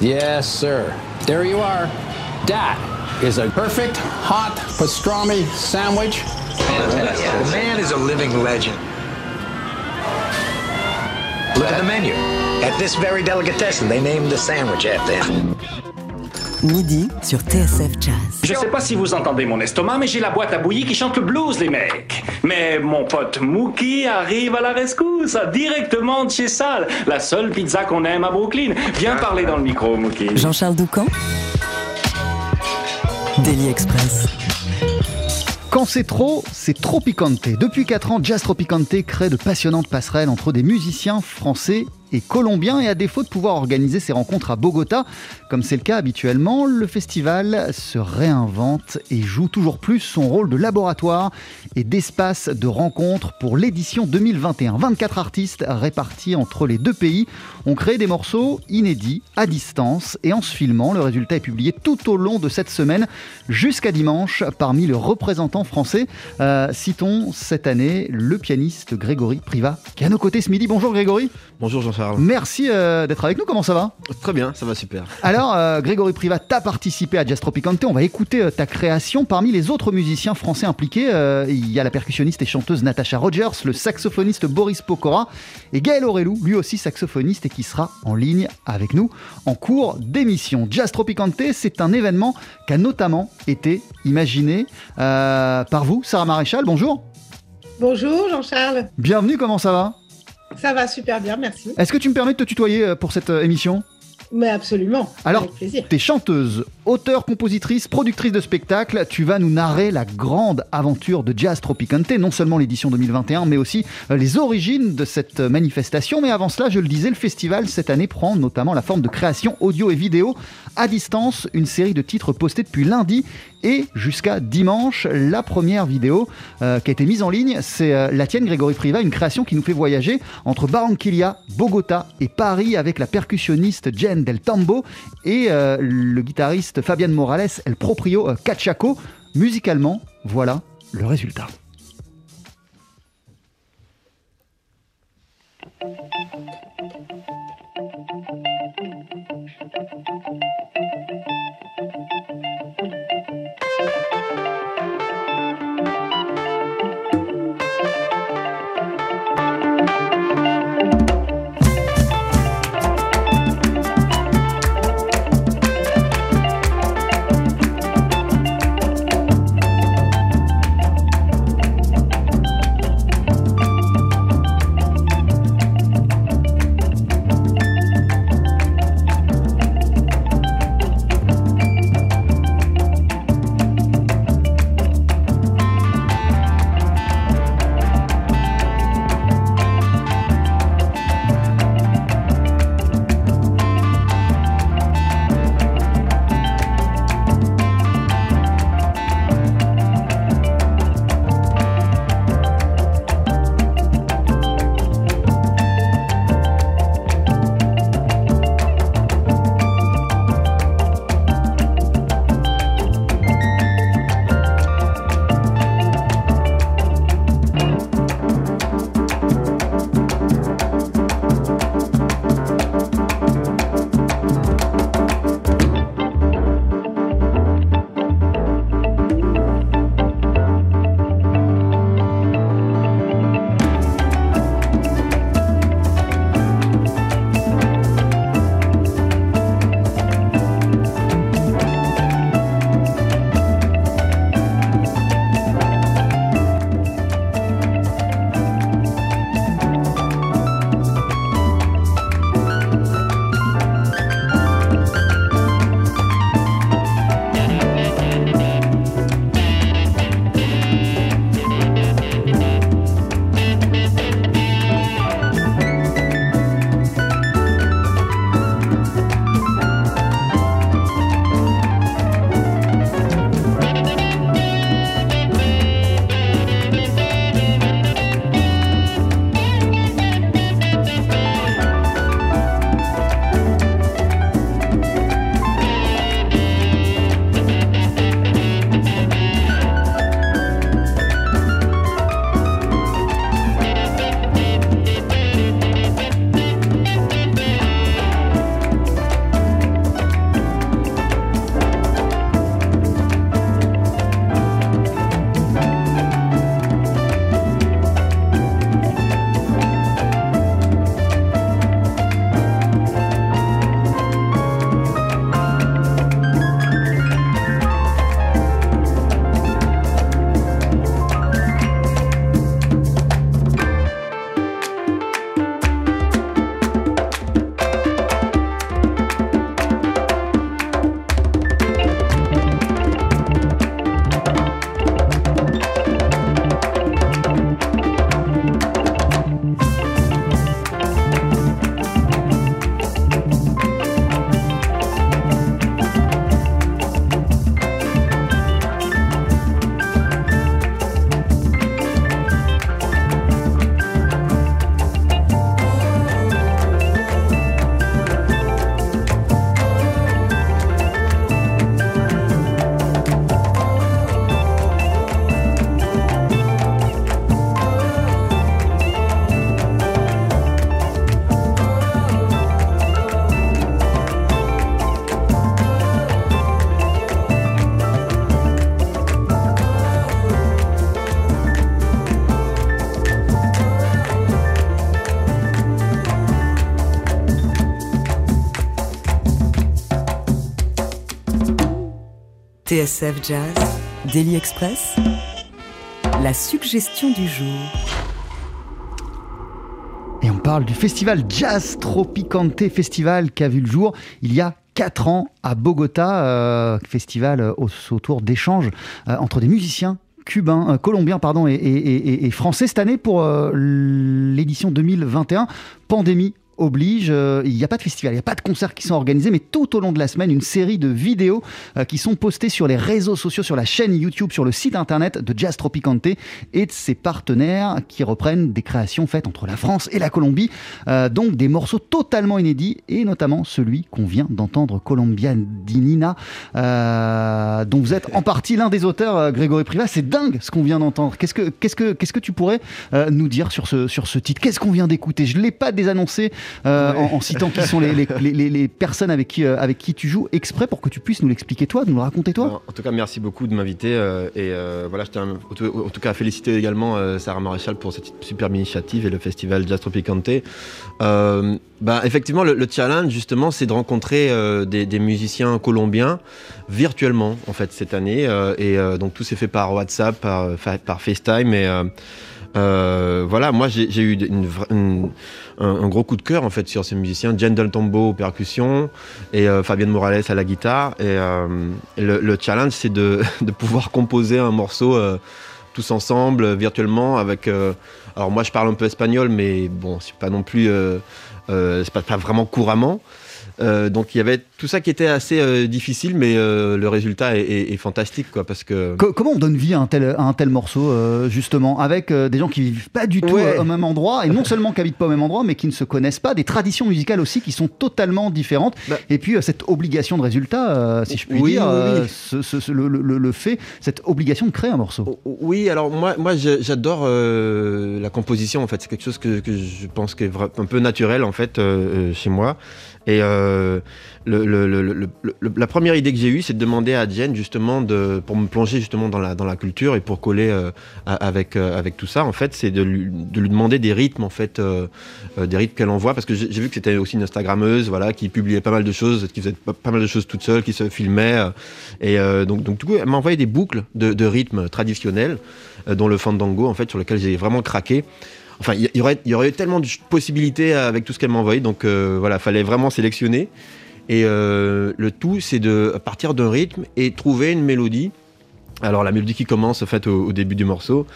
Yes, sir. There you are. That is a perfect hot pastrami sandwich. The man is a living legend. Look at the menu. At this very delicatessen, they named the sandwich after him. Midi sur TSF Jazz. Je sais pas si vous entendez mon estomac, mais j'ai la boîte à bouillie qui chante le blues, les mecs. Mais mon pote Mookie arrive à la rescousse, directement de chez Sal, la seule pizza qu'on aime à Brooklyn. Viens parler dans le micro, Mookie. Jean-Charles Doucan Daily Express. Quand c'est trop, c'est trop picante. Depuis 4 ans, Jazz Tropicante crée de passionnantes passerelles entre des musiciens français et colombien et à défaut de pouvoir organiser ces rencontres à Bogota, comme c'est le cas habituellement, le festival se réinvente et joue toujours plus son rôle de laboratoire et d'espace de rencontre pour l'édition 2021. 24 artistes répartis entre les deux pays ont créé des morceaux inédits à distance et en se filmant. Le résultat est publié tout au long de cette semaine jusqu'à dimanche parmi les représentants français. Euh, citons cette année le pianiste Grégory Priva qui est à nos côtés ce midi. Bonjour Grégory. Bonjour Merci euh, d'être avec nous. Comment ça va Très bien, ça va super. Alors, euh, Grégory Privat, t'as participé à Jazz Tropicante. On va écouter euh, ta création. Parmi les autres musiciens français impliqués, euh, il y a la percussionniste et chanteuse Natasha Rogers, le saxophoniste Boris Pokora et Gaël Aurelou, lui aussi saxophoniste et qui sera en ligne avec nous en cours d'émission. Jazz Tropicante, c'est un événement qui a notamment été imaginé euh, par vous, Sarah Maréchal. Bonjour. Bonjour Jean-Charles, Bienvenue, comment ça va? Ça va super bien, merci. Est-ce que tu me permets de te tutoyer euh, pour cette euh, émission? Mais absolument, Alors, plaisir. T'es chanteuse, auteure, compositrice, productrice de spectacle. Tu vas nous narrer la grande aventure de Jazz Tropicante, non seulement l'édition 2021, mais aussi euh, les origines de cette manifestation. Mais avant cela, je le disais, le festival cette année prend notamment la forme de création audio et vidéo à distance. Une série de titres postés depuis lundi et jusqu'à dimanche. La première vidéo euh, qui a été mise en ligne, c'est euh, la tienne, Grégory Priva, une création qui nous fait voyager entre Barranquilla, Bogota et Paris avec la percussionniste Jen Del Tambo et euh, le guitariste Fabian Morales, El Proprio euh, Cachaco. Musicalement, voilà le résultat. TSF Jazz, Daily Express, la suggestion du jour. Et on parle du festival Jazz Tropicante, festival qui a vu le jour il y a 4 ans à Bogota, euh, festival euh, autour d'échanges euh, entre des musiciens cubains, colombiens pardon, et, français cette année pour l'édition 2021. Pandémie oblige, euh, il n'y a pas de festival, il n'y a pas de concerts qui sont organisés, mais tout au long de la semaine, une série de vidéos euh, qui sont postées sur les réseaux sociaux, sur la chaîne YouTube, sur le site internet de Jazz Tropicante et de ses partenaires qui reprennent des créations faites entre la France et la Colombie, Euh, donc des morceaux totalement inédits et notamment celui qu'on vient d'entendre, Colombia di Nina, euh, dont vous êtes en partie l'un des auteurs, Grégory Priva. C'est dingue ce qu'on vient d'entendre. Qu'est-ce que, qu'est-ce que, qu'est-ce que tu pourrais nous dire sur ce, sur ce titre? Qu'est-ce qu'on vient d'écouter? Je ne l'ai pas désannoncé euh, en, en citant qui sont les, les, les- les- les personnes avec qui, euh, avec qui tu joues, exprès pour que tu puisses nous l'expliquer toi, nous le raconter toi. Alors, En tout cas, merci beaucoup de m'inviter. euh, et voilà, je tiens en tout, cas à féliciter également Sarah Maréchal pour cette superbe initiative et le festival Jazz Tropicante. Euh, bah, effectivement, le, le challenge, justement, c'est de rencontrer des, des musiciens colombiens virtuellement, en fait, cette année. et donc, tout s'est fait par WhatsApp, par, par FaceTime. Et euh, voilà, moi, j'ai eu un, gros coup de cœur, en fait, sur ces musiciens. Jen Del Tombo aux percussions et euh, Fabienne Morales à la guitare. Et euh, le, le challenge, c'est de, pouvoir composer un morceau euh, tous ensemble, virtuellement, avec. alors moi, je parle un peu espagnol, mais bon, c'est pas non plus, c'est pas, pas vraiment couramment. Euh, donc il y avait tout ça qui était assez euh, difficile, mais euh, le résultat est, est- est fantastique, quoi, parce que. Co- comment on donne vie à un tel, à un tel morceau, justement, avec des gens qui vivent pas du tout Ouais. au même endroit, et non seulement qui habitent pas au même endroit, mais qui ne se connaissent pas, des traditions musicales aussi qui sont totalement différentes, Bah. et puis cette obligation de résultat, si je puis Oui, dire, oui, oui. ce- ce- ce- le, le- le fait, cette obligation de créer un morceau. O- Oui, alors moi, j'adore la composition en fait. C'est quelque chose que, que je pense qui est un peu naturel en fait chez moi. Et euh, la première idée que j'ai eue, c'est de demander à Jen justement de, pour me plonger justement dans la, dans la culture et pour coller euh, avec, euh, avec tout ça. En fait, c'est de lui, de lui demander des rythmes en fait, des rythmes qu'elle envoie parce que j'ai vu que c'était aussi une Instagrammeuse, voilà, qui publiait pas mal de choses, qui faisait pas, mal de choses toute seule, qui se filmait. et donc, donc du coup, elle m'a envoyé des boucles de, de rythmes traditionnels, dont le fandango en fait, sur lequel j'ai vraiment craqué. Enfin, il y, aurait, il y aurait eu tellement de possibilités avec tout ce qu'elle m'a envoyé, donc euh, voilà, fallait vraiment sélectionner. Et euh, le tout, c'est de partir d'un rythme et trouver une mélodie. Alors la mélodie qui commence en fait au, au début du morceau.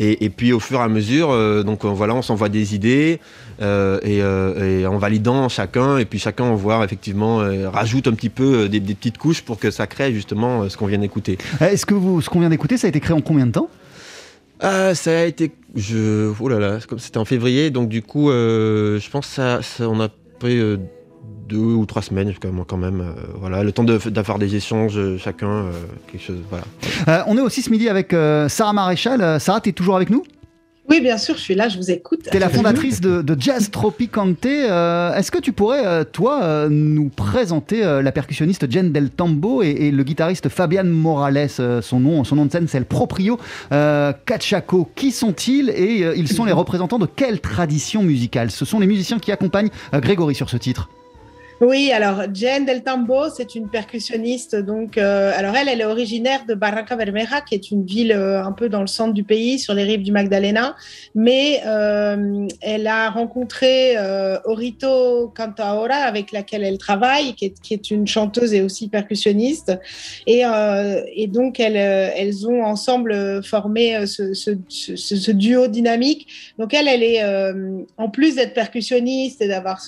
Et, et puis au fur et à mesure, euh, donc voilà, on s'envoie des idées euh, et, euh, et en validant chacun, et puis chacun envoie effectivement euh, rajoute un petit peu des, des petites couches pour que ça crée justement ce qu'on vient d'écouter. Euh, Est-ce que vous, ce qu'on vient d'écouter, ça a été créé en combien de temps? Ça a été, je, oh là là, c'était en février, donc du coup, euh, je pense ça, on a pris euh, deux ou trois semaines quand même, euh, voilà, le temps d'avoir des échanges chacun, quelque chose, voilà. On est aussi ce midi avec Sarah Maréchal. Sarah, tu es toujours avec nous? Oui, bien sûr, je suis là, je vous écoute. Tu es la fondatrice de, de Jazz Tropicante. Euh, Est-ce que tu pourrais, euh, toi, euh, nous présenter la percussionniste Jen Del Tambo et, et le guitariste Fabian Morales son, nom, son nom de scène, c'est le proprio euh, Cachaco. Qui sont-ils et euh, ils sont les représentants de quelle tradition musicale? Ce sont les musiciens qui accompagnent Grégory sur ce titre. Oui, alors Jen Del Tambo, c'est une percussionniste. Donc, euh, alors elle, elle est originaire de Barranca Bermeja, qui est une ville euh, un peu dans le centre du pays, sur les rives du Magdalena. Mais euh, elle a rencontré Orito Cantaora, avec laquelle elle travaille, qui est, qui est une chanteuse et aussi percussionniste. Et, et donc, elles, elles ont ensemble formé ce, ce, duo dynamique. Donc, elle, elle est, en plus d'être percussionniste et d'avoir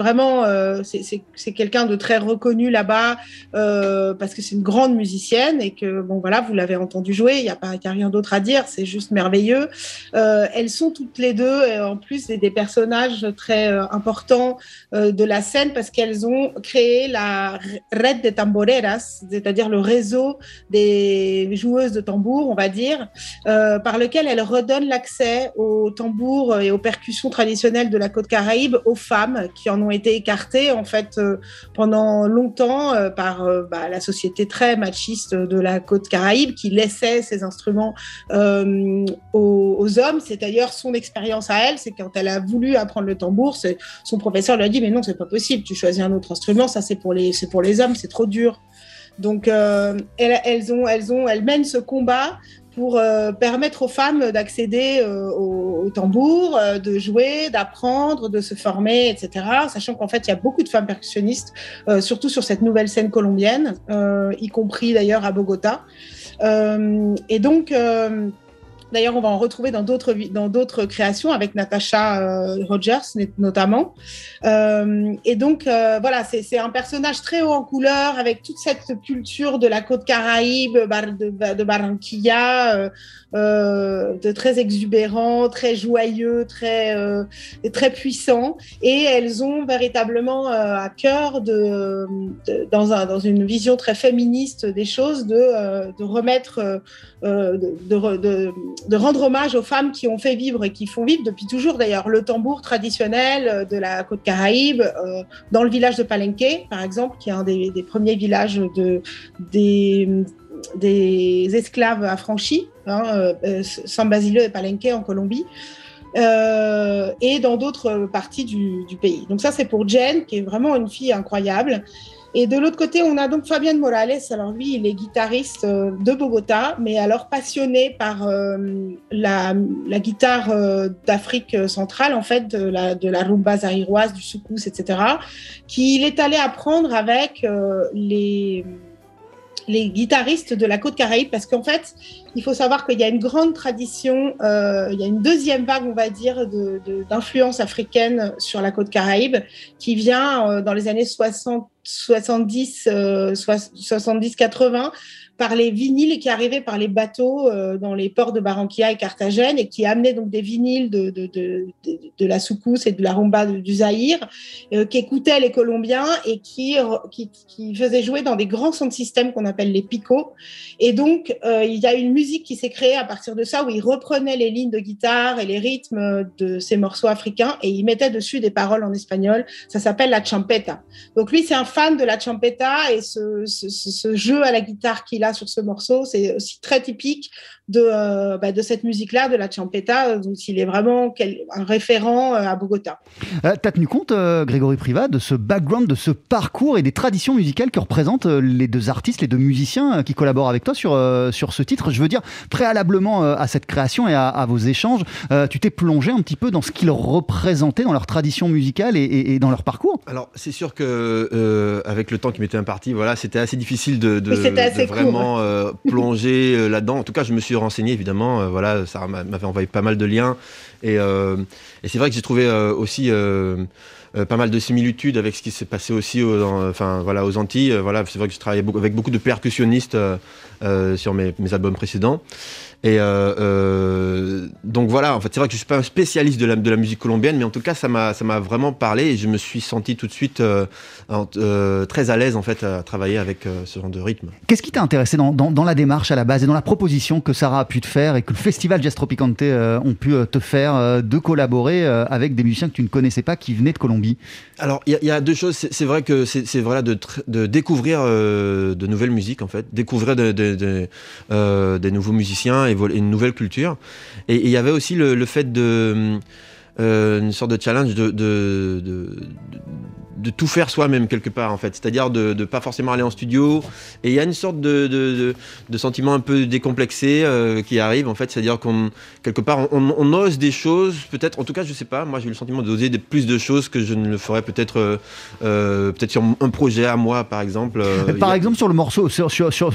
vraiment, c'est c'est- quelqu'un de très reconnu là-bas euh, parce que c'est une grande musicienne et que bon voilà, vous l'avez entendu jouer, il n'y a pas, y a rien d'autre à dire, c'est juste merveilleux. Euh, elles sont toutes les deux en plus des, personnages très euh, importants de la scène parce qu'elles ont créé la Red de Tamboreras, c'est-à-dire le réseau des joueuses de tambour, on va dire, par lequel elles redonnent l'accès aux tambours et aux percussions traditionnelles de la côte caraïbe aux femmes qui en ont été écartées en fait euh, pendant longtemps euh, par euh, bah, la société très machiste de la côte caraïbe qui laissait ces instruments aux, hommes. C'est d'ailleurs son expérience à elle, c'est quand elle a voulu apprendre le tambour, son professeur lui a dit mais non c'est pas possible, tu choisis un autre instrument, ça c'est pour les c'est pour les hommes, c'est trop dur. Donc, elles, ont, elles, ont, elles mènent ce combat pour euh, permettre aux femmes d'accéder euh, au, tambour, euh, de jouer, d'apprendre, de se former, etc. Sachant qu'en fait, il y a beaucoup de femmes percussionnistes, surtout sur cette nouvelle scène colombienne, y compris d'ailleurs à Bogota. et donc, D'ailleurs, on va en retrouver dans d'autres dans d'autres créations avec Natasha euh, Rogers notamment. Euh, et donc euh, voilà, c'est un personnage très haut en couleur avec toute cette culture de la côte Caraïbe, de, de Barranquilla, de très exubérant, très joyeux, très très puissant. Et elles ont véritablement à cœur de, dans un dans une vision très féministe des choses de de remettre de, de rendre hommage aux femmes qui ont fait vivre et qui font vivre depuis toujours d'ailleurs le tambour traditionnel euh, de la côte Caraïbe, euh, dans le village de Palenque, par exemple, qui est un des, premiers villages de, des, esclaves affranchis, hein, euh, San Basilio et Palenque en Colombie. et dans d'autres parties du, pays. Donc ça, c'est pour Jen, qui est vraiment une fille incroyable. Et de l'autre côté, on a donc Fabien Morales. Alors lui, il est guitariste euh, de Bogota, mais alors passionné par euh, la, guitare euh, d'Afrique centrale, en fait, de la, de la rumba zaïroise, du soukous, etc., qu'il est allé apprendre avec les les guitaristes de la côte caraïbe parce qu'en fait, il faut savoir qu'il y a une grande tradition, euh, il y a une deuxième vague, on va dire, d'influence africaine sur la côte caraïbe qui vient euh, dans les années 60, 70, 70, 80 par les vinyles qui arrivaient par les bateaux euh, dans les ports de Barranquilla et Carthagène et qui amenaient donc des vinyles de, de, de, la soukous et de la rumba du Zaïre euh, qui écoutaient les Colombiens et qui, qui, qui, faisaient jouer dans des grands sons de système qu'on appelle les picots. Et donc, euh, il y a une musique qui s'est créée à partir de ça où ils reprenaient les lignes de guitare et les rythmes de ces morceaux africains et ils mettaient dessus des paroles en espagnol. Ça s'appelle la champeta. Donc lui, c'est un fan de la champeta et ce, ce, ce jeu à la guitare qu'il a sur ce morceau. C'est aussi très typique de, euh, bah, de cette musique-là, de la champeta, dont il est vraiment un référent euh, à Bogota. Euh, tu as tenu compte, Grégory Privat, de ce background, de ce parcours et des traditions musicales que représentent les deux artistes, les deux musiciens qui collaborent avec toi sur, sur ce titre? Je veux dire, préalablement à cette création et à, vos échanges, tu t'es plongé un petit peu dans ce qu'ils représentaient dans leur tradition musicale et, dans leur parcours? Alors, c'est sûr que avec le temps qui m'était imparti, voilà, c'était assez difficile de, de, vraiment plonger là-dedans. En tout cas, je me suis renseigné évidemment. Euh, voilà, ça m'avait envoyé pas mal de liens. Et, euh, c'est vrai que j'ai trouvé euh, aussi pas mal de similitudes avec ce qui s'est passé aussi aux, enfin, voilà, aux Antilles. voilà, c'est vrai que je travaillais avec beaucoup de percussionnistes sur mes, albums précédents. Et euh, euh, donc voilà, en fait, c'est vrai que je suis pas un spécialiste de la, de la musique colombienne, mais en tout cas, ça m'a, vraiment parlé et je me suis senti tout de suite euh, très à l'aise en fait à travailler avec ce genre de rythme. Qu'est-ce qui t'a intéressé dans, dans, dans, la démarche à la base et dans la proposition que Sarah a pu te faire et que le festival Jazz Tropicante ont pu te faire de collaborer avec des musiciens que tu ne connaissais pas qui venaient de Colombie? Alors, il y, y, a deux choses. C'est, vrai que c'est, voilà de, de découvrir de nouvelles musiques en fait, découvrir de, de, des nouveaux musiciens une nouvelle culture. Et il y avait aussi le, fait de euh, une sorte de challenge de, tout faire soi-même quelque part en fait, c'est-à-dire de ne pas forcément aller en studio. Et il y a une sorte de, de, de sentiment un peu décomplexé euh, qui arrive en fait, c'est-à-dire qu'on quelque part on, ose des choses, peut-être, en tout cas je sais pas, moi j'ai eu le sentiment d'oser plus de choses que je ne le ferais peut-être euh, euh, peut-être sur un projet à moi par exemple. par exemple sur le morceau, sur, sur, sur,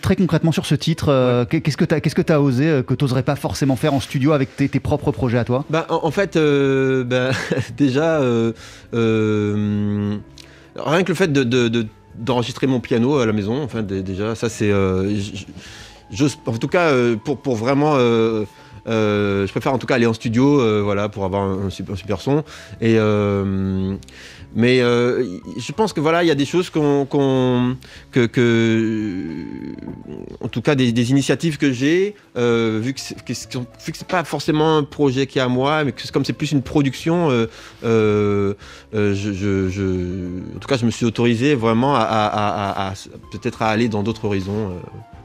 très concrètement sur ce titre, qu'est-ce que tu as, qu'est-ce que as osé que tu n'oserais pas forcément faire en studio avec tes, tes propres projets à toi? Bah, en, fait, bah, déjà euh, rien que le fait d'enregistrer mon piano à la maison, enfin déjà, ça c'est, euh, en tout cas euh, pour, vraiment je préfère en tout cas aller en studio, voilà, pour avoir un, super, un super, son. Et mais euh, je pense que voilà, il y a des choses qu'on, que, en tout cas des, initiatives que j'ai, euh, vu que c'est, que pas forcément un projet qui est à moi, mais que comme c'est plus une production, euh, je, en tout cas, je me suis autorisé vraiment à, peut-être à aller dans d'autres horizons.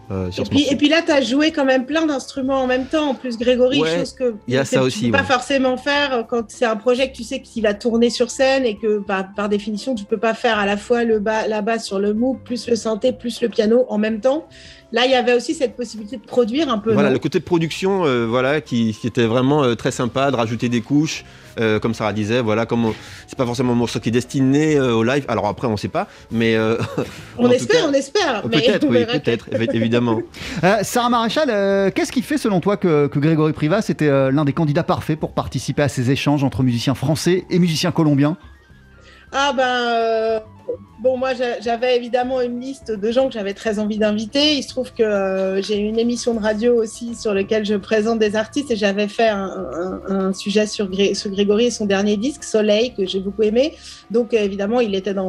Euh, sur Et puis, morceau. et puis là, tu as joué quand même plein d'instruments en même temps. En plus, Grégory, Ouais, chose que y a tu aussi, peux pas forcément faire quand c'est un projet que tu sais qu'il va tourner sur scène et que par, par définition, tu peux pas faire à la fois le bas, la basse sur le MOOC, plus le synthé, plus le piano en même temps. Là, il y avait aussi cette possibilité de produire un peu. Voilà, le côté de production, euh, voilà, qui, qui était vraiment euh, très sympa, de rajouter des couches, euh, comme Sarah disait, voilà, comme on- c'est pas forcément un morceau qui est destiné euh, au live. Alors après, on sait pas, mais euh, on espère, cas- on espère. mais peut-être, on oui, peut-être, évi- évidemment. Euh, Sarah Maréchal, euh, qu'est-ce qui fait selon toi que, que Grégory Privas était euh, l'un des candidats parfaits pour participer à ces échanges entre musiciens français et musiciens colombiens? Ah ben, euh, bon, moi j'a- j'avais évidemment une liste de gens que j'avais très envie d'inviter. Il se trouve que euh, j'ai une émission de radio aussi sur laquelle je présente des artistes et j'avais fait un, sujet sur, Gré- sur Grégory et son dernier disque, Soleil, que j'ai beaucoup aimé. Donc euh, évidemment, il était dans,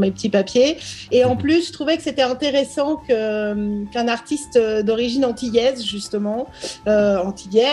mes petits papiers. Et en plus, je trouvais que c'était intéressant euh, qu'un artiste d'origine antillaise, justement, euh, antillais,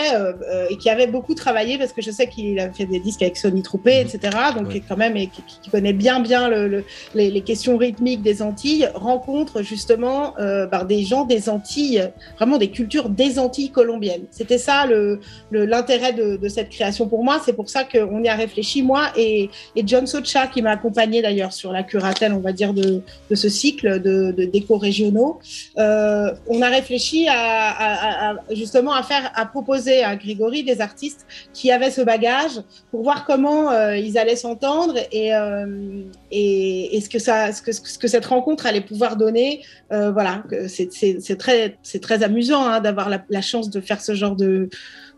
et qui avait beaucoup travaillé, parce que je sais qu'il a fait des disques avec Sony Troupé, etc. Donc, Ouais. quand même, et qui, qui connaît bien, bien le, le- les, les questions rythmiques des Antilles, rencontre justement euh, par des gens des Antilles, vraiment des cultures des Antilles colombiennes. C'était ça le, l'intérêt de, de cette création pour moi. C'est pour ça qu'on y a réfléchi, moi et, et John Socha, qui m'a accompagné d'ailleurs sur la curatelle, on va dire, de, de ce cycle de, de déco régionaux. Euh, on a réfléchi à, à- à- à- justement à faire, à proposer à Grégory des artistes qui avaient ce bagage pour voir comment euh, ils allaient s'entendre et, euh, et, et ce, que ça, ce, que, ce que cette rencontre allait pouvoir donner. Euh, voilà, c'est, très, très amusant hein, d'avoir la, chance de faire ce genre de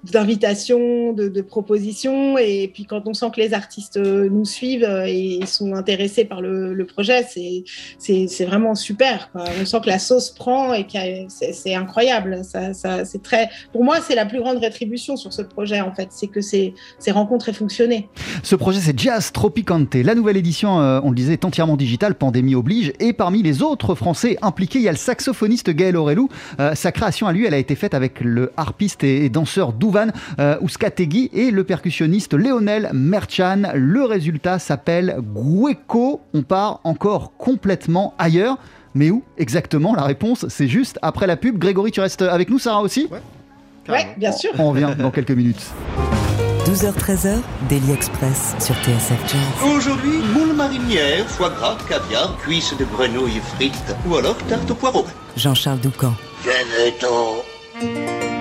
d'invitations, de, propositions et puis quand on sent que les artistes euh, nous suivent et sont intéressés par le, projet, c'est, vraiment super. On sent que la sauce prend et que c'est, incroyable. Ça, ça, c'est très, pour moi, c'est la plus grande rétribution sur ce projet en fait, c'est que ces, ces rencontres aient fonctionné. Ce projet, c'est Jazz Tropicante. La nouvelle édition, euh, on le disait, est entièrement digitale, pandémie oblige. Et parmi les autres Français impliqués, il y a le saxophoniste Gaël Aurelou. Euh, sa création à lui, elle a été faite avec le harpiste et, et danseur Douvan euh, Ouskategui et le percussionniste Léonel Merchan. Le résultat s'appelle Gueco. On part encore complètement ailleurs. Mais où exactement? La réponse, c'est juste après la pub. Grégory, tu restes avec nous, Sarah aussi? Ouais, bien sûr. On revient dans quelques minutes. 12h-13h, Daily Express sur TSF Jazz. Aujourd'hui, moule marinière, foie gras, caviar, cuisses de grenouille frites ou alors tarte au poireau. Jean-Charles Doucan. Venez-t'en.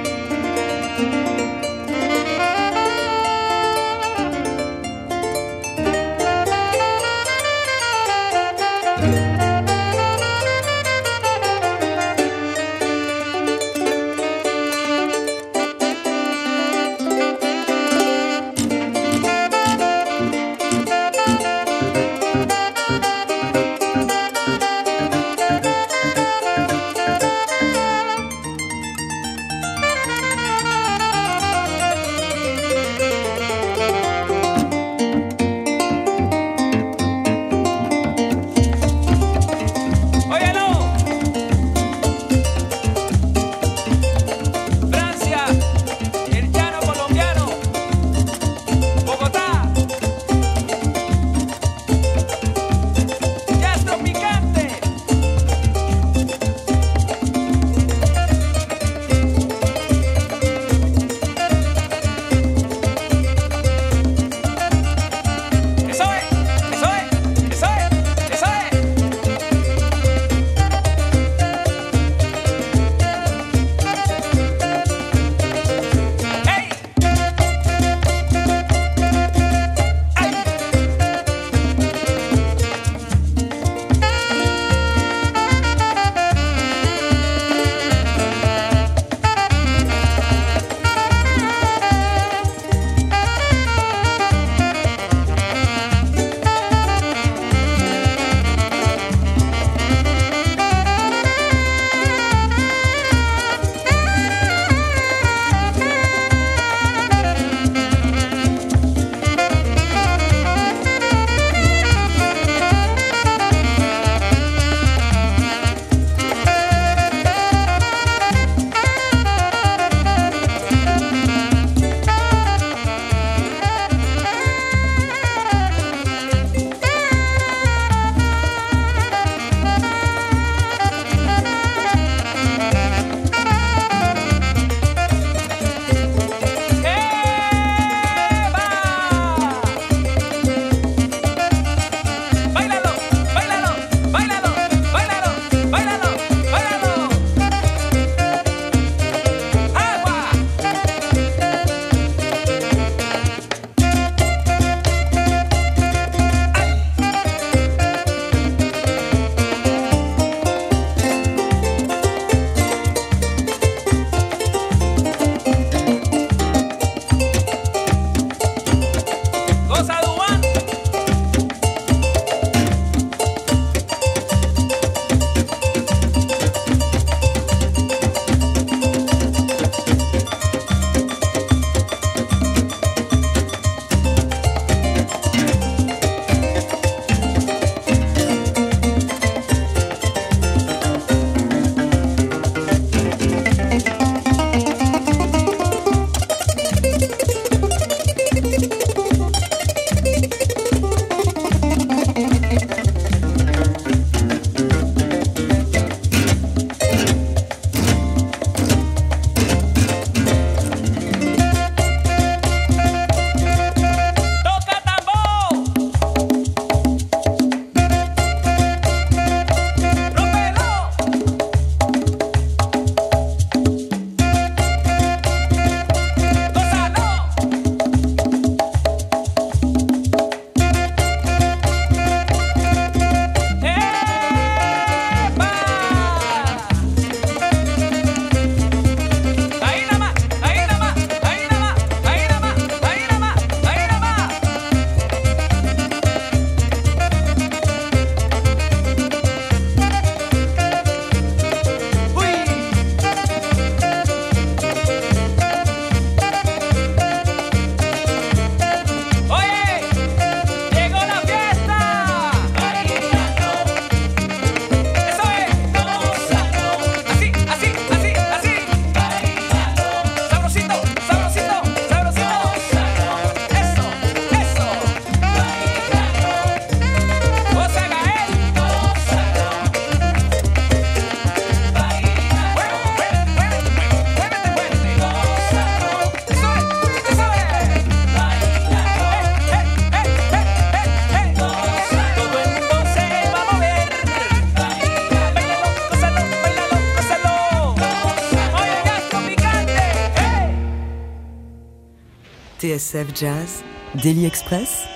TSF Jazz, Daily Express,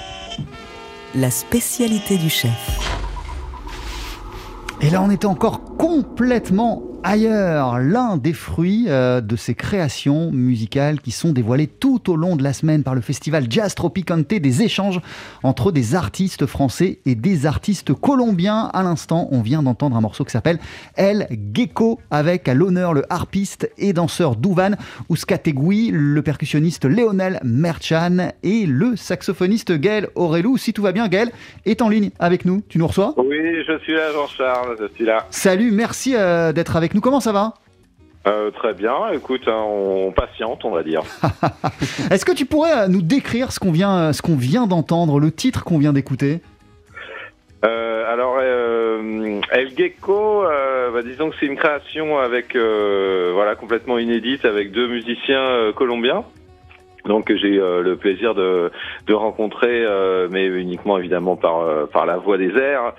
la spécialité du chef. Et là, on était encore complètement ailleurs. L'un des fruits euh, de ces créations musicales qui sont dévoilées tout au long de la semaine par le festival Jazz Tropicante, des échanges entre des artistes français et des artistes colombiens. À l'instant, on vient d'entendre un morceau qui s'appelle El Gecko avec à l'honneur le harpiste et danseur Douvan Ouskategui, le percussionniste Léonel Merchan et le saxophoniste Gaël Aurelou. Si tout va bien, Gaël est en ligne avec nous. Tu nous reçois? Oui, je suis là, Jean-Charles, je suis là. Salut, merci euh, d'être avec nous. Comment ça va? Euh, très bien, écoute, hein, on patiente, on va dire. Est-ce que tu pourrais euh, nous décrire ce qu'on vient, ce qu'on vient d'entendre, le titre qu'on vient d'écouter? Euh, alors, euh, El Gecko, euh, bah, disons que c'est une création avec, euh, voilà, complètement inédite avec deux musiciens euh, colombiens. Donc que j'ai euh, le plaisir de, de rencontrer, euh, mais uniquement évidemment par, euh, par la voix des airs,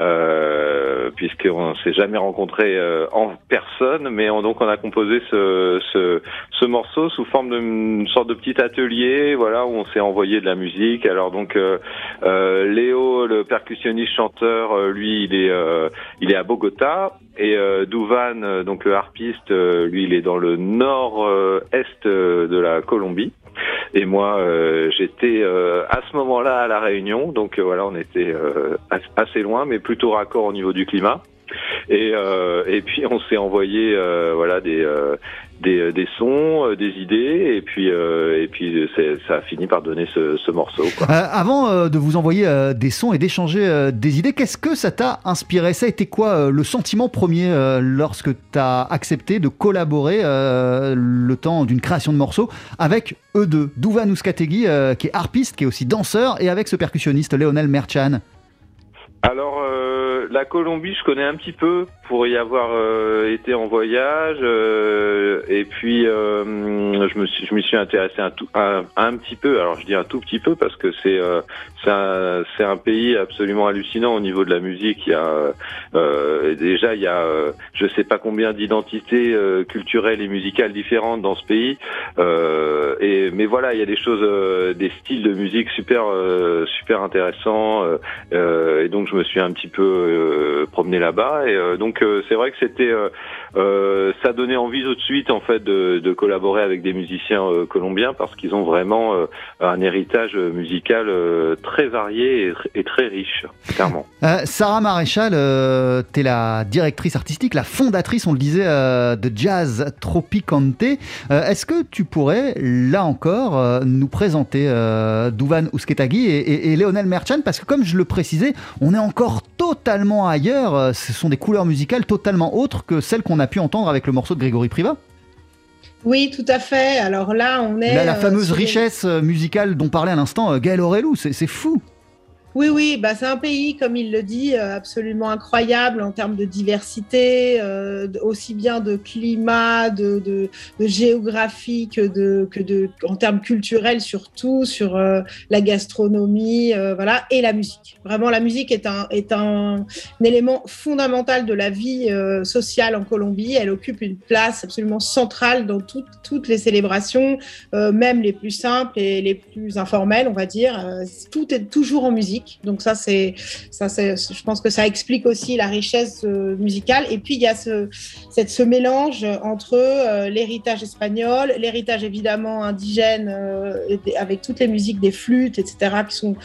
euh, puisqu'on ne s'est jamais rencontré euh, en personne, mais on, donc on a composé ce, ce, ce morceau sous forme d'une sorte de petit atelier, voilà, où on s'est envoyé de la musique. Alors donc euh, euh, Léo, le percussionniste chanteur, euh, lui, il est, euh, il est à Bogota. Et Douvan, donc le harpiste, lui, il est dans le nord-est de la Colombie. Et moi, euh, j'étais euh, à ce moment-là à la Réunion, donc euh, voilà, on était euh, as- assez loin, mais plutôt raccord au niveau du climat. Et, euh, et puis on s'est envoyé euh, voilà des, euh, des des sons, euh, des idées, et puis euh, et puis ça a fini par donner ce, ce morceau. Quoi. Euh, Avant euh, de vous envoyer euh, des sons et d'échanger euh, des idées, qu'est-ce que ça t'a inspiré? Ça a été quoi euh, le sentiment premier euh, lorsque tu as accepté de collaborer euh, le temps d'une création de morceaux avec eux deux Douvan Ouskategui, euh, qui est harpiste, qui est aussi danseur, et avec ce percussionniste Léonel Merchan? Alors la Colombie, je connais un petit peu pour y avoir euh, été en voyage, euh, et puis euh, je me suis, je intéressé un, tout, un, un petit peu. Alors je dis un tout petit peu parce que c'est c'est un, c'est un pays absolument hallucinant au niveau de la musique. Il y a déjà il y a je sais pas combien d'identités culturelles et musicales différentes dans ce pays. Et mais voilà, il y a des choses, des styles de musique super super intéressants. et donc je me suis un petit peu euh, promené là-bas. Et euh, donc euh, c'est vrai que c'était euh, ça donnait envie tout de suite en fait de, collaborer avec des musiciens euh, colombiens parce qu'ils ont vraiment euh, un héritage musical euh, très varié et, tr- et très riche, clairement. Sarah Maréchal, tu es la directrice artistique, la fondatrice, on le disait, de Jazz Tropicante. Est-ce que tu pourrais, là encore, nous présenter Douvan Ousketagui et, et, et Léonel Merchan Parce que comme je le précisais, on est encore totalement ailleurs. Ce sont des couleurs musicales totalement autres que celles qu'on a pu entendre avec le morceau de Grégory Priva. Oui, tout à fait. Alors là, on est. La, la euh, fameuse richesse euh, musicale dont parlait à l'instant euh, Gaël Aurelou, c'est c'est fou. Oui, oui, bah, c'est un pays, comme il le dit, euh, absolument incroyable en termes de diversité, euh, aussi bien de climat, de, de, de géographie que, de, que de, en termes culturels surtout, sur euh, la gastronomie, euh, voilà, et la musique. Vraiment, la musique est un, est un, un élément fondamental de la vie euh, sociale en Colombie. Elle occupe une place absolument centrale dans toutes toutes les célébrations, euh, même les plus simples et les plus informelles, on va dire. Tout est toujours en musique. Donc ça, c'est, ça, c'est, je pense que ça explique aussi la richesse euh, musicale. Et puis il y a ce, cette, ce mélange entre euh, l'héritage espagnol, l'héritage évidemment indigène, euh, avec toutes les musiques des flûtes, etc., qui sont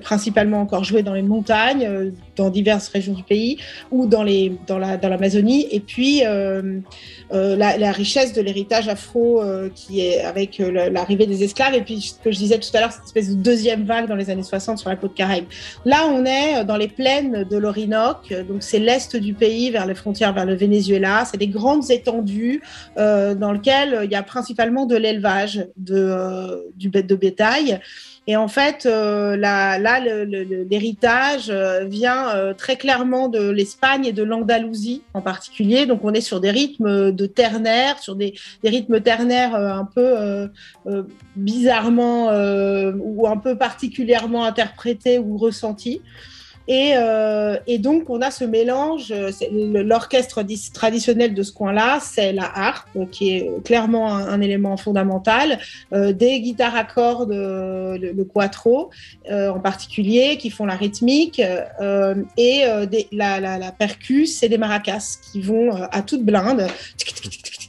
principalement encore jouées dans les montagnes, dans diverses régions du pays, ou dans les, dans la, dans l'Amazonie. Et puis euh, euh, la, richesse de l'héritage afro euh, qui est avec la- l'arrivée des esclaves et puis ce que je disais tout à l'heure cette espèce de deuxième vague dans les années 60 sur la côte caraïbe. Là on est dans les plaines de l'Orinoque, donc c'est l'est du pays vers les frontières vers le Venezuela, c'est des grandes étendues dans lesquelles il y a principalement de l'élevage de, du de bétail. Et en fait, là, l'héritage euh, euh, très clairement de l'Espagne et de l'Andalousie en particulier. Donc, on est sur des rythmes de ternaire, sur des, des rythmes ternaires euh, un peu euh, euh, bizarrement euh, ou un peu particulièrement interprétés ou ressentis. Et, euh, et, donc, on a ce mélange. L'orchestre traditionnel de ce coin-là, c'est la harpe, qui est clairement un, élément fondamental, euh, des guitares à cordes, le, le quattro en particulier, qui font la rythmique, et la, la, la percus et des maracas qui vont à toute blinde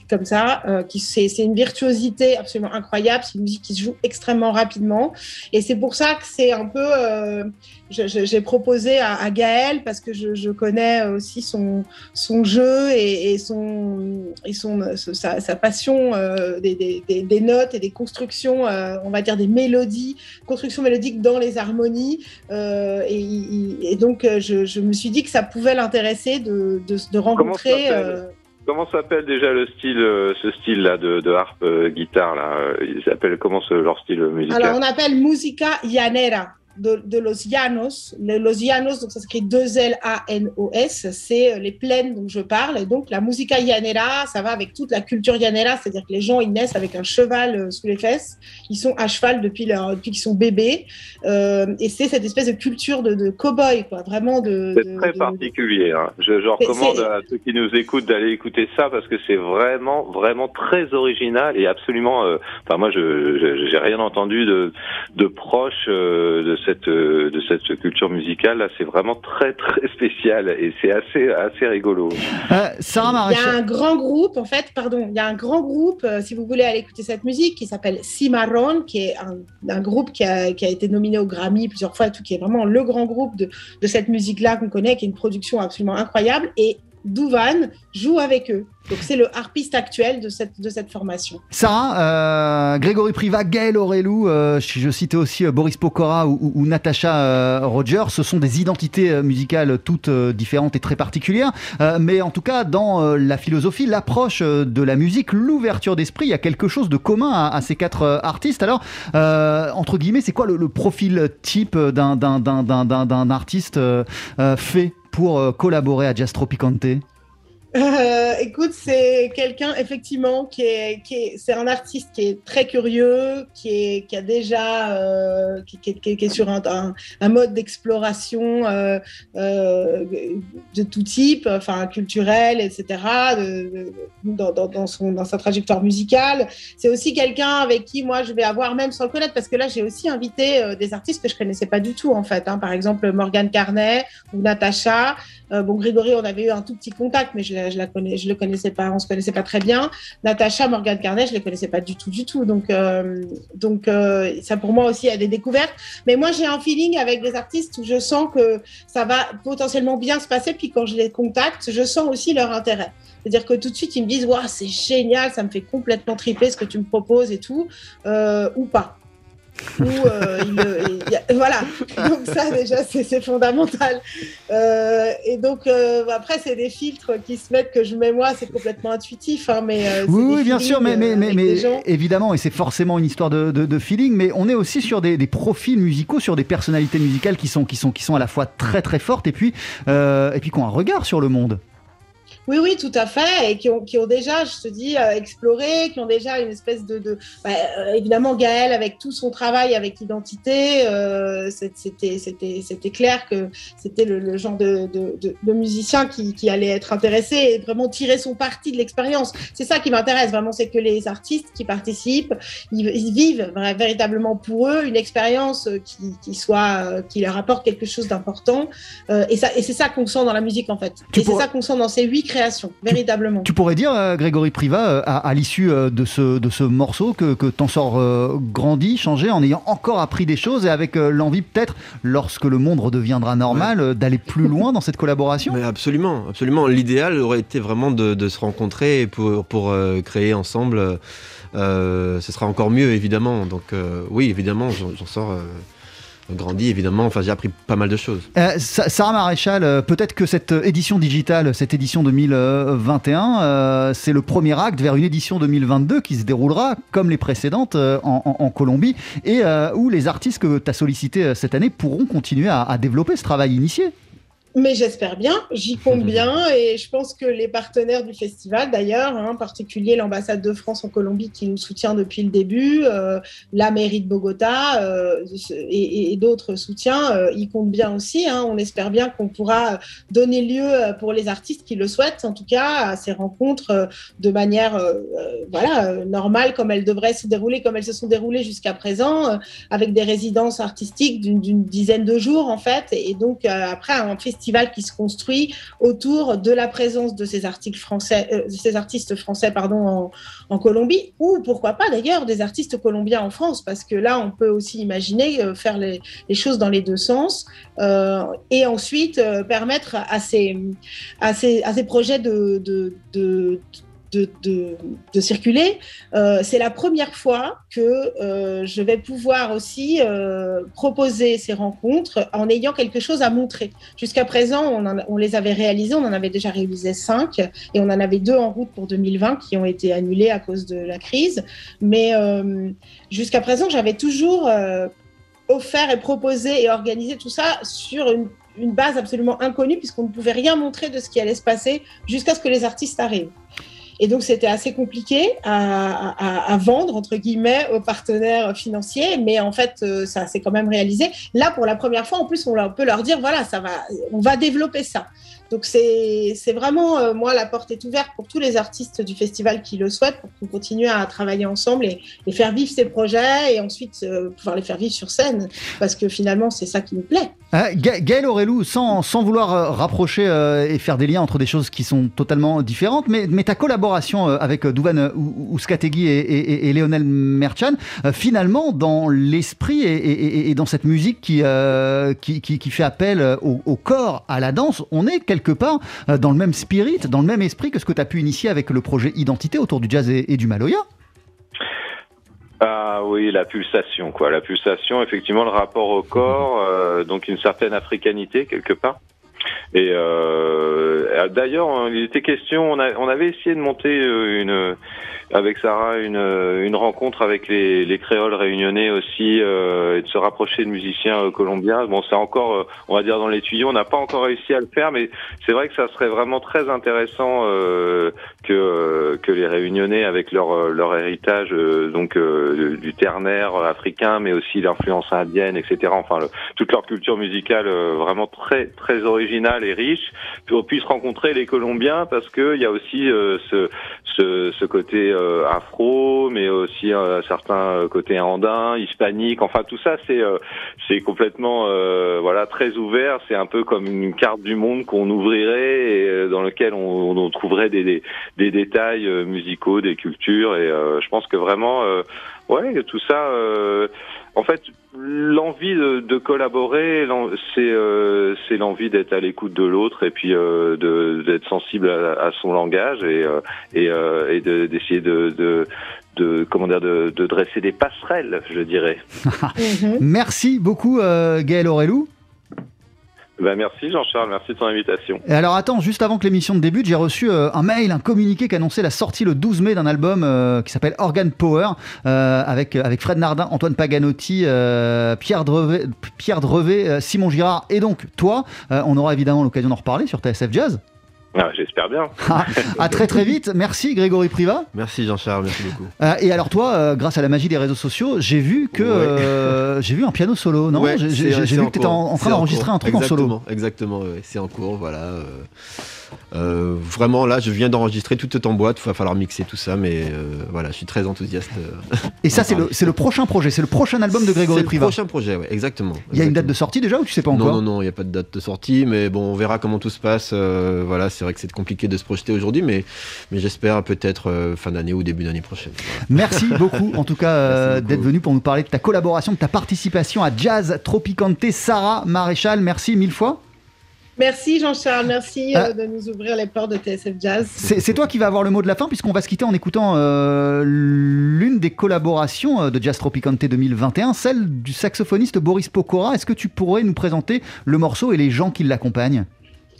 comme ça. Euh, qui c'est une virtuosité absolument incroyable. C'est une musique qui se joue extrêmement rapidement. Et c'est pour ça que c'est un peu. Euh, j'ai proposé à, à, Gaël parce que je, je, connais aussi son, son jeu et, et son, et son, sa, sa passion euh, des, des, des, notes et des constructions, on va dire des mélodies, constructions mélodiques dans les harmonies. Et, et, donc, je, je, me suis dit que ça pouvait l'intéresser de, de, de, rencontrer. Comment s'appelle déjà le style, euh, ce style-là de, de harpe euh, guitare là euh, Ils s'appellent comment ce, leur style musical? Alors on appelle musica llanera de, Los Llanos. Les Los Llanos, donc ça s'écrit 2-L-A-N-O-S, c'est euh, les plaines dont je parle. Et donc la musica llanera, ça va avec toute la culture llanera, c'est-à-dire que les gens, ils naissent avec un cheval euh, sous les fesses. Ils sont à cheval depuis, leur, depuis qu'ils sont bébés. Euh, et c'est cette espèce de culture de, de cow-boy, quoi, vraiment de... C'est très particulier. Hein. Je, je recommande à ceux qui nous écoutent d'aller écouter ça parce que c'est vraiment, vraiment très original et absolument... Enfin, moi, je j'ai rien entendu de, de proche de cette euh, de cette culture musicale là, c'est vraiment très très spécial et c'est assez assez rigolo. Euh, il y a un grand groupe en fait, pardon, il y a un grand groupe euh, si vous voulez aller écouter cette musique qui s'appelle Cimarron, qui est un, groupe qui a, qui a, été nominé au Grammy plusieurs fois, tout qui est vraiment le grand groupe de, de cette musique là qu'on connaît, qui est une production absolument incroyable et Douvan joue avec eux. Donc c'est le harpiste actuel de cette, de cette formation. Sarah, euh, Grégory Priva, Gaël Aurelou, euh, je citais aussi euh, Boris Pokora ou, ou, Natasha Rogers, ce sont des identités musicales toutes différentes et très particulières, mais en tout cas dans la philosophie, l'approche de la musique, l'ouverture d'esprit, il y a quelque chose de commun à, ces quatre artistes. Alors, entre guillemets, c'est quoi le, le, profil type d'un artiste fait? Pour collaborer à Jazz Tropicante euh, écoute, c'est quelqu'un effectivement qui est, qui est c'est un artiste qui est très curieux, qui est, qui a déjà, euh, qui, qui, est sur un, un, mode d'exploration euh, euh, de tout type, enfin culturel, etc. De, dans, dans, dans, son, dans sa trajectoire musicale. C'est aussi quelqu'un avec qui moi je vais avoir, même sans le connaître, parce que là j'ai aussi invité des artistes que je connaissais pas du tout en fait. Hein. Par exemple Morgane Carnet ou Natacha. Bon Grégory, on avait eu un tout petit contact, mais je je la connais, je le connaissais pas, on se connaissait pas très bien. Natacha, Morgane Carnet, je les connaissais pas du tout, du tout. Donc, euh, donc euh, ça pour moi aussi a des découvertes. Mais moi, j'ai un feeling avec des artistes où je sens que ça va potentiellement bien se passer. Puis quand je les contacte, je sens aussi leur intérêt. C'est-à-dire que tout de suite, ils me disent, waouh, c'est génial, ça me fait complètement triper ce que tu me proposes et tout, euh, ou pas. Euh, voilà, donc ça déjà c'est fondamental. Euh, et donc euh, après c'est des filtres qui se mettent que je mets moi, c'est complètement intuitif, hein, mais oui, bien sûr, mais, mais, mais, évidemment, et c'est forcément une histoire de, de, feeling, mais on est aussi sur des, des, profils musicaux, sur des personnalités musicales qui sont qui sont qui sont à la fois très très fortes et puis et puis qui ont un regard sur le monde. Oui, oui, tout à fait, et qui ont, qui ont déjà, je te dis, euh, exploré, qui ont déjà une espèce de... de bah, euh, évidemment, Gaël, avec tout son travail avec l'identité, euh, c'était clair que c'était le, le, genre de, de, de, musicien qui, qui, allait être intéressé et vraiment tirer son parti de l'expérience. C'est ça qui m'intéresse vraiment, c'est que les artistes qui participent, ils, ils, vivent véritablement pour eux une expérience qui, qui, soit, qui leur apporte quelque chose d'important. Euh, et, ça, et c'est ça qu'on sent dans la musique, en fait. et c'est ça qu'on sent dans ces huit création, véritablement. Tu, pourrais dire, euh, Grégory Priva, euh, à, l'issue euh, de ce, de ce morceau, que, que t'en sors grandi, changé, en ayant encore appris des choses et avec l'envie peut-être, lorsque le monde redeviendra normal, d'aller plus loin dans cette collaboration? Mais Absolument, absolument. L'idéal aurait été vraiment de, de se rencontrer pour, pour créer ensemble. ce sera encore mieux, évidemment. Donc oui, évidemment, j'en sors grandi évidemment. Enfin, j'ai appris pas mal de choses. Euh, Sarah Maréchal, euh, peut-être que cette édition digitale, cette édition 2021, euh, c'est le premier acte vers une édition 2022 qui se déroulera comme les précédentes en, Colombie et où les artistes que tu as sollicités cette année pourront continuer à, développer ce travail initié. Mais j'espère bien, j'y compte bien et je pense que les partenaires du festival, d'ailleurs, hein, en particulier l'ambassade de France en Colombie qui nous soutient depuis le début, euh, la mairie de Bogota euh, et, et d'autres soutiens, euh, y comptent bien aussi. hein. On espère bien qu'on pourra donner lieu euh, pour les artistes qui le souhaitent, en tout cas, à ces rencontres euh, de manière euh, voilà, normale comme elles devraient se dérouler, comme elles se sont déroulées jusqu'à présent, avec des résidences artistiques d'une d'une dizaine de jours en fait, et donc euh, après un festival qui se construit autour de la présence de ces euh, artistes français pardon en, Colombie, ou pourquoi pas d'ailleurs des artistes colombiens en France, parce que là on peut aussi imaginer euh, faire les, choses dans les deux sens, euh, et ensuite permettre à ces, à ces, à ces projets de, de, circuler. Euh, c'est la première fois que euh, je vais pouvoir aussi euh, proposer ces rencontres en ayant quelque chose à montrer. Jusqu'à présent, on, les avait réalisés, on en avait déjà réalisé cinq et on en avait deux en route pour 2020 qui ont été annulés à cause de la crise. Mais jusqu'à présent, j'avais toujours offert et proposé et organisé tout ça sur une une base absolument inconnue puisqu'on ne pouvait rien montrer de ce qui allait se passer jusqu'à ce que les artistes arrivent. Et donc, c'était assez compliqué à, vendre, entre guillemets, aux partenaires financiers. Mais en fait, euh, ça s'est quand même réalisé. Là, pour la première fois, en plus, on, peut leur dire, voilà, ça va, on va développer ça. Donc, c'est vraiment, euh, moi, la porte est ouverte pour tous les artistes du festival qui le souhaitent, pour qu'on continue à travailler ensemble et, faire vivre ces projets et ensuite euh, pouvoir les faire vivre sur scène. Parce que finalement, c'est ça qui nous plaît. Euh, Gaël Aurélou, sans, sans vouloir euh, rapprocher et faire des liens entre des choses qui sont totalement différentes, mais, ta collaboration avec Douvan Ouskategui et, et, et, Lionel Merchan, finalement, dans l'esprit et, dans cette musique qui, qui, fait appel au, au, corps, à la danse, on est quelque part euh, dans le même spirit, dans le même esprit que ce que tu as pu initier avec le projet Identité autour du jazz et, du Maloya ah oui, la pulsation, quoi. La pulsation, effectivement, le rapport au corps, euh, donc une certaine africanité quelque part. Et euh, d'ailleurs, il était question, on, avait essayé de monter une avec Sarah une, une rencontre avec les, les créoles réunionnais aussi euh, et de se rapprocher de musiciens euh, colombiens. Bon, c'est encore, euh, on va dire, dans les tuyaux. On n'a pas encore réussi à le faire, mais c'est vrai que ça serait vraiment très intéressant euh, que que les réunionnais, avec leur leur héritage, donc du ternaire africain, mais aussi l'influence indienne, etc. Enfin, le, toute leur culture musicale vraiment très très originale et riche, puissent rencontrer les Colombiens parce que il y a aussi ce, ce, ce côté euh, afro, mais aussi un certain côté andin, hispanique. Enfin, tout ça, c'est euh, c'est complètement euh, voilà très ouvert. C'est un peu comme une carte du monde qu'on ouvrirait et dans lequel on, on trouverait des, des, des, détails musicaux, des cultures. Et je pense que vraiment, ouais, tout ça. En fait, l'envie de, de, collaborer, c'est euh, c'est l'envie d'être à l'écoute de l'autre et puis euh, d'être sensible à, à, son langage et euh, et, et d'essayer de, de, de, comment dire de, de, dresser des passerelles, je dirais. Merci beaucoup Gaël Aurélou. Ben merci Jean-Charles, merci de ton invitation. Et alors attends, juste avant que l'émission débute, j'ai reçu euh, un mail, un communiqué qui annonçait la sortie le 12 mai d'un album euh, qui s'appelle Organ Power euh, avec, avec Fred Nardin, Antoine Paganotti, Pierre Drevet, Pierre Drevet Simon Girard et donc toi. on aura évidemment l'occasion d'en reparler sur TSF Jazz. Ah, J'espère bien. à, à très très vite. Merci Grégory Privat. Merci Jean-Charles, merci beaucoup. Euh, et alors toi, euh, grâce à la magie des réseaux sociaux, j'ai vu que ouais. euh, j'ai vu un piano solo, non ouais, J'ai vu que tu étais en, en, train d'enregistrer un truc exactement, en solo. Exactement, ouais, c'est en cours, voilà. Euh, vraiment là, je viens d'enregistrer tout est en boîte, il va falloir mixer tout ça, mais euh, voilà, je suis très enthousiaste. euh, Et ça, c'est le, prochain projet, c'est le prochain album de Grégory C'est le Privat. prochain projet, ouais, exactement. Il y a une date de sortie déjà ou tu sais pas encore Non, non, non, il n'y a pas de date de sortie, mais bon, on verra comment tout se passe. euh, voilà, c'est vrai que c'est compliqué de se projeter aujourd'hui, mais, mais j'espère peut-être fin d'année ou début d'année prochaine. Voilà. Merci beaucoup, en tout cas, d'être venu pour nous parler de ta collaboration, de ta participation à Jazz Tropicante. Sarah Maréchal, merci mille fois. Merci Jean-Charles, merci euh, de nous ouvrir les portes de TSF Jazz. C'est c'est toi qui vas avoir le mot de la fin, puisqu'on va se quitter en écoutant euh, l'une des collaborations euh, de Jazz Tropicante 2021, celle du saxophoniste Boris Pokora. Est-ce que tu pourrais nous présenter le morceau et les gens qui l'accompagnent?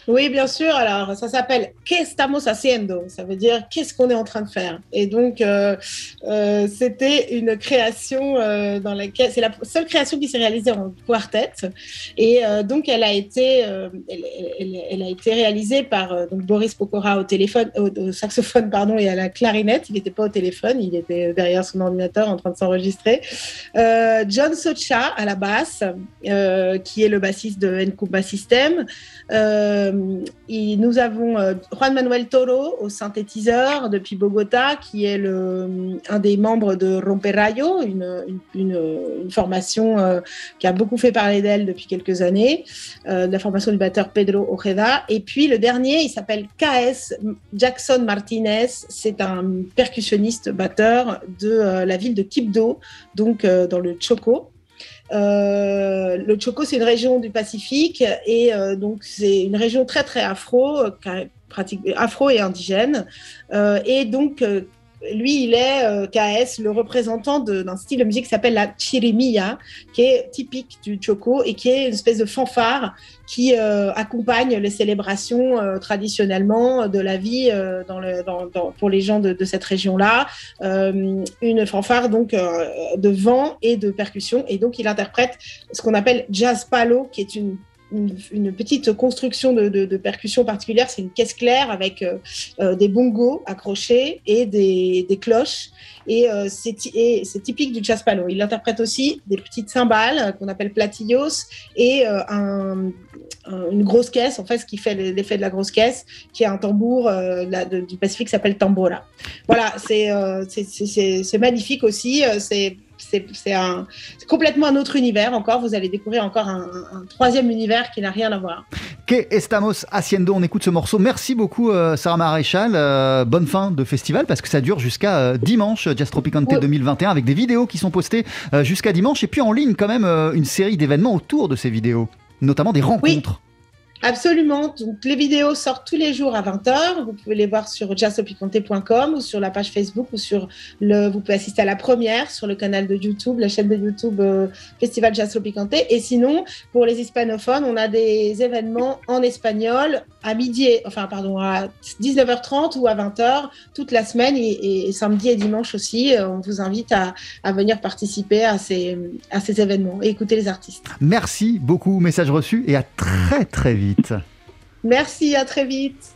Oui, bien sûr. Alors, ça s'appelle ¿Qué estamos haciendo Ça veut dire qu'est-ce qu'on est en train de faire? Et donc, euh, euh, c'était une création euh, dans laquelle c'est la seule création qui s'est réalisée en quartet. Et donc, elle a été, elle, a été réalisée par Boris Pokora au téléphone, au, saxophone, pardon, et à la clarinette. Il n'était pas au téléphone, il était derrière son ordinateur en train de s'enregistrer. John Socha à la basse, qui est le bassiste de Nkuba System. Et nous avons euh, Juan Manuel Toro au synthétiseur depuis Bogota, qui est un des membres de Romperayo, une, une, formation euh, qui a beaucoup fait parler d'elle depuis quelques années, euh, de la formation du batteur Pedro Ojeda. Et puis le dernier, il s'appelle KS Jackson Martinez. C'est un percussionniste batteur de euh, la ville de Quibdó, donc euh, dans le Choco. Euh, le Choco, c'est une région du Pacifique et euh, donc c'est une région très très afro, euh, pratique, afro et indigène. Euh, et donc lui, il est euh, KS, le représentant d'un style de musique qui s'appelle la chirimia, qui est typique du Choco et qui est une espèce de fanfare qui euh, accompagne les célébrations euh, traditionnellement de la vie euh, pour les gens de, de cette région-là. Une fanfare donc de vent et de percussion. Et donc, il interprète ce qu'on appelle jazz palo, qui est une une, petite construction de, percussion particulière. C'est une caisse claire avec euh, euh, des bongos accrochés et des, cloches. Et euh, et c'est typique du jazz palo. Il interprète aussi des petites cymbales qu'on appelle platillos et un, un- une grosse caisse, en fait, ce qui fait l'effet de la grosse caisse, qui est un tambour du Pacifique qui s'appelle tambora. Voilà, c'est magnifique aussi. C'est c'est un- complètement un autre univers encore. Vous allez découvrir encore un, troisième univers qui n'a rien à voir. Que estamos haciendo? On écoute ce morceau. Merci beaucoup, euh, Sarah Maréchal. Euh, bonne fin de festival parce que ça dure jusqu'à euh, dimanche, Jazz Tropicante Ouais. 2021, avec des vidéos qui sont postées jusqu'à dimanche. Et puis en ligne, quand même, une série d'événements autour de ces vidéos, notamment des rencontres. Absolument. Donc, les vidéos sortent tous les jours à 20h. Vous pouvez les voir sur jazzopicante.com ou sur la page Facebook ou sur le. Vous pouvez assister à la première sur le canal de YouTube, la chaîne de YouTube euh, Festival Jazz. Et sinon, pour les hispanophones, on a des événements en espagnol à midi, enfin, pardon, à 19h30 ou à 20h toute la semaine et, samedi et dimanche aussi. Euh, On vous invite à, à venir participer à ces, à ces événements et écouter les artistes. Merci beaucoup, message reçu et à très très Merci, à très vite.